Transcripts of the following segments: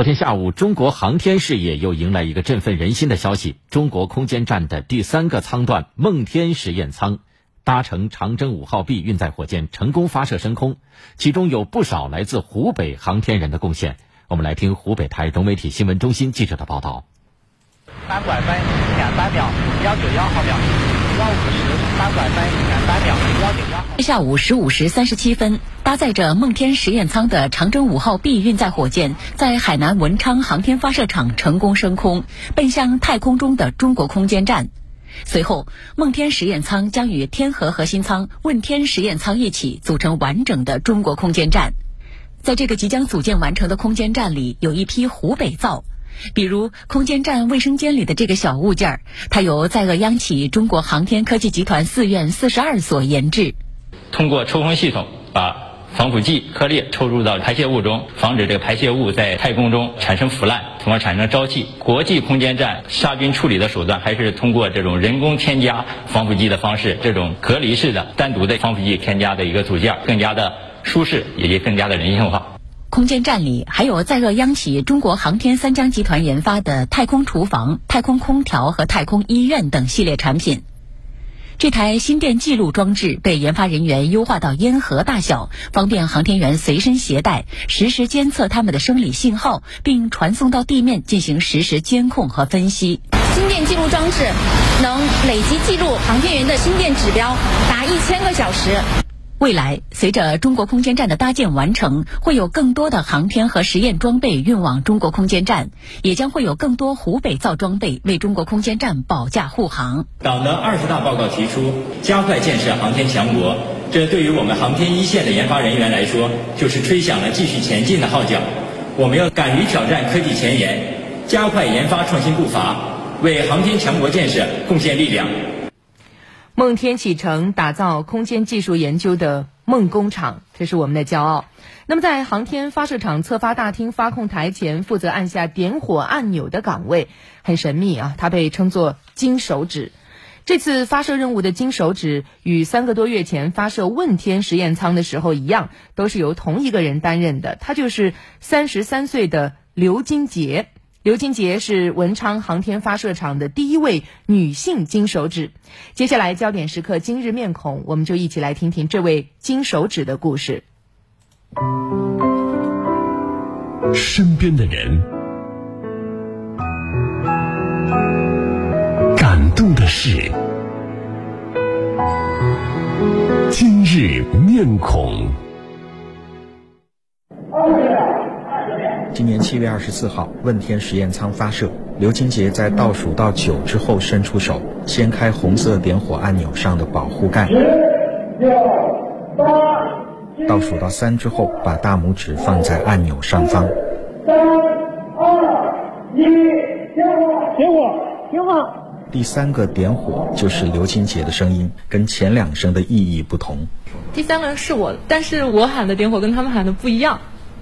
昨天下午，中国航天事业又迎来一个振奋人心的消息：中国空间站的第三个舱段“梦天”实验舱搭乘长征五号 B 运载火箭成功发射升空，其中有不少来自湖北航天人的贡献。我们来听湖北台融媒体新闻中心记者的报道。三拐分两三秒，幺九幺毫秒，幺五十三拐分两三秒，幺九幺。下午十五时三十七分，搭载着梦天实验舱的长征五号 B 运载火箭在海南文昌航天发射场成功升空，奔向太空中的中国空间站。随后，梦天实验舱将与天河核心舱、问天实验舱一起组成完整的中国空间站。在这个即将组建完成的空间站里，有一批湖北造。比如空间站卫生间里的这个小物件儿，它由在鄂央企中国航天科技集团四院四十二所研制。通过抽风系统把防腐剂颗粒抽入到排泄物中，防止这个排泄物在太空中产生腐烂，从而产生沼气。国际空间站杀菌处理的手段还是通过这种人工添加防腐剂的方式，这种隔离式的单独的防腐剂添加的一个组件，更加的舒适，也更加的人性化。空间站里还有在鄂央企中国航天三江集团研发的太空厨房、太空空调和太空医院等系列产品。这台心电记录装置被研发人员优化到烟盒大小，方便航天员随身携带，实时监测他们的生理信号，并传送到地面进行实时监控和分析。心电记录装置能累计记录航天员的心电指标达一千个小时。未来，随着中国空间站的搭建完成，会有更多的航天和实验装备运往中国空间站，也将会有更多湖北造装备为中国空间站保驾护航。党的二十大报告提出，加快建设航天强国，这对于我们航天一线的研发人员来说，就是吹响了继续前进的号角。我们要敢于挑战科技前沿，加快研发创新步伐，为航天强国建设贡献力量。梦天启程，打造空间技术研究的梦工厂，这是我们的骄傲。那么，在航天发射场测发大厅发控台前负责按下点火按钮的岗位很神秘啊，它被称作金手指。这次发射任务的金手指与三个多月前发射问天实验舱的时候一样，都是由同一个人担任的，他就是三十三岁的刘金杰。刘金杰是文昌航天发射场的第一位女性金手指。接下来，焦点时刻今日面孔，我们就一起来听听这位金手指的故事。身边的人，感动的事，今日面孔。今年七月二十四号，问天实验舱发射，刘金杰在倒数到九之后伸出手，掀开红色点火按钮上的保护盖。倒数到三之后，把大拇指放在按钮上方。三、二、一，点火！点火！点火！第三个点火就是刘金杰的声音，跟前两声的意义不同。第三个人是我，但是我喊的点火跟他们喊的不一样。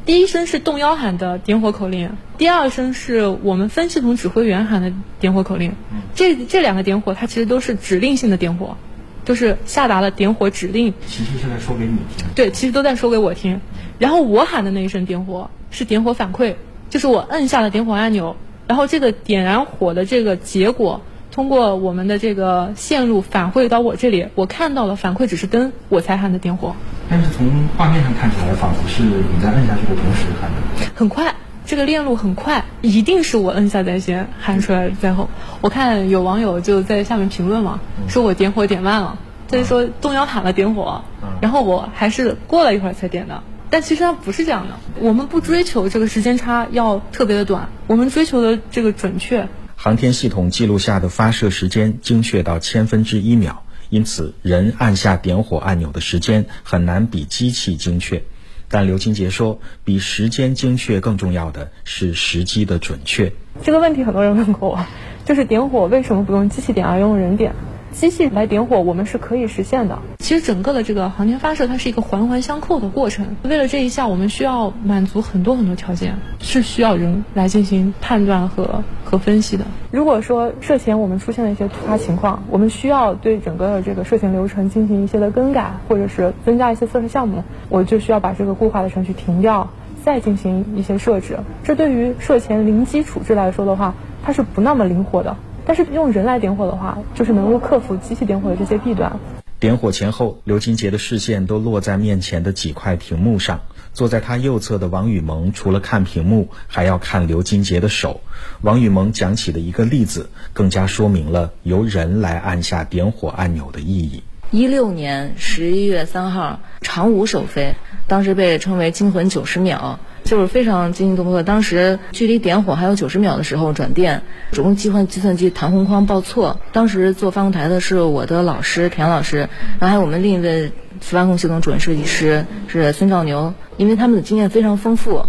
第一声是动幺喊的点火口令，第二声是我们分系统指挥员喊的点火口令。这这两个点火，它其实都是指令性的点火，就是下达了点火指令。其实是在说给你听。对，其实都在说给我听。然后我喊的那一声点火是点火反馈，就是我摁下了点火按钮，然后这个点燃火的这个结果。通过我们的这个线路反馈到我这里，我看到了反馈指示灯，我才喊的点火。但是从画面上看起来，仿佛是你在摁下去的同时喊的。很快，这个链路很快，一定是我摁下在先，喊出来在后。我看有网友就在下面评论嘛，说我点火点慢了，就是说动摇喊了点火，然后我还是过了一会儿才点的。但其实它不是这样的，我们不追求这个时间差要特别的短，我们追求的这个准确。航天系统记录下的发射时间精确到千分之一秒，因此人按下点火按钮的时间很难比机器精确。但刘金杰说，比时间精确更重要的是时机的准确。这个问题很多人问过我，就是点火为什么不用机器点而用人点？机器来点火，我们是可以实现的。其实整个的这个航天发射，它是一个环环相扣的过程。为了这一项，我们需要满足很多很多条件，是需要人来进行判断和和分析的。如果说涉前我们出现了一些突发情况，我们需要对整个的这个涉前流程进行一些的更改，或者是增加一些测试项目，我就需要把这个固化的程序停掉。再进行一些设置。这对于涉前零基础制来说的话，它是不那么灵活的。但是用人来点火的话，就是能够克服机器点火的这些弊端。点火前后，刘金杰的视线都落在面前的几块屏幕上。坐在他右侧的王雨萌，除了看屏幕，还要看刘金杰的手。王雨萌讲起的一个例子，更加说明了由人来按下点火按钮的意义。一六年十一月三号，长五首飞，当时被称为“惊魂九十秒”。就是非常惊心动魄。当时距离点火还有九十秒的时候，转电，主动机换计算机弹簧框报错。当时做发控台的是我的老师田老师，然后还有我们另一位发控系统主任设计师是孙兆牛。因为他们的经验非常丰富，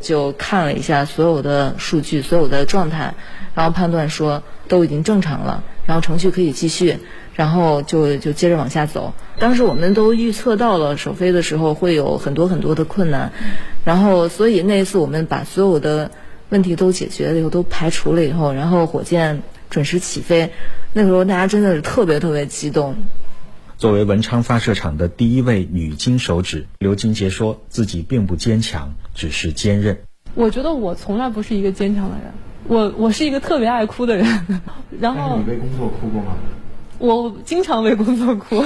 就看了一下所有的数据、所有的状态，然后判断说都已经正常了，然后程序可以继续。然后就就接着往下走。当时我们都预测到了首飞的时候会有很多很多的困难，然后所以那一次我们把所有的问题都解决了以后，都排除了以后，然后火箭准时起飞。那个时候大家真的是特别特别激动。作为文昌发射场的第一位女金手指，刘金杰说自己并不坚强，只是坚韧。我觉得我从来不是一个坚强的人，我我是一个特别爱哭的人。然后你为工作哭过吗？我经常为工作哭，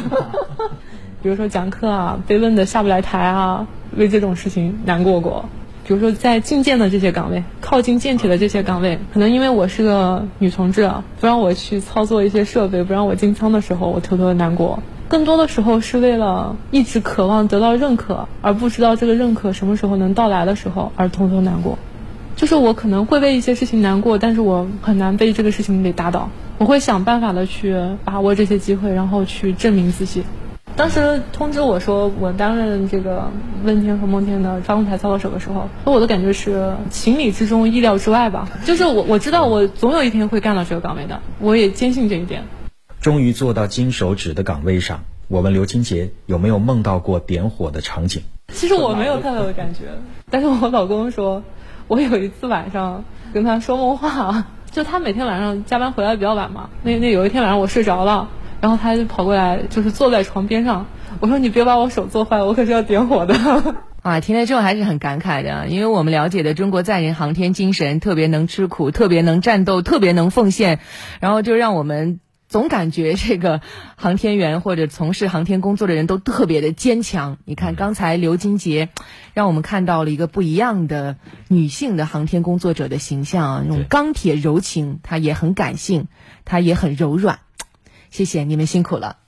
比如说讲课啊，被问的下不来台啊，为这种事情难过过。比如说在进舰的这些岗位，靠近舰体的这些岗位，可能因为我是个女同志，不让我去操作一些设备，不让我进舱的时候，我偷偷的难过。更多的时候是为了一直渴望得到认可，而不知道这个认可什么时候能到来的时候，而偷偷难过。就是我可能会为一些事情难过，但是我很难被这个事情给打倒。我会想办法的去把握这些机会，然后去证明自己。当时通知我说我担任这个问天和梦天的发控台操作手的时候，我的感觉是情理之中、意料之外吧。就是我我知道我总有一天会干到这个岗位的，我也坚信这一点。终于做到金手指的岗位上，我问刘金杰有没有梦到过点火的场景。其实我没有太多的感觉，但是我老公说。我有一次晚上跟他说梦话，就他每天晚上加班回来比较晚嘛。那那有一天晚上我睡着了，然后他就跑过来，就是坐在床边上。我说：“你别把我手坐坏了，我可是要点火的。”啊，听了之后还是很感慨的，因为我们了解的中国载人航天精神，特别能吃苦，特别能战斗，特别能奉献，然后就让我们。总感觉这个航天员或者从事航天工作的人都特别的坚强。你看，刚才刘金杰让我们看到了一个不一样的女性的航天工作者的形象，那种钢铁柔情，她也很感性，她也很柔软。谢谢你们辛苦了。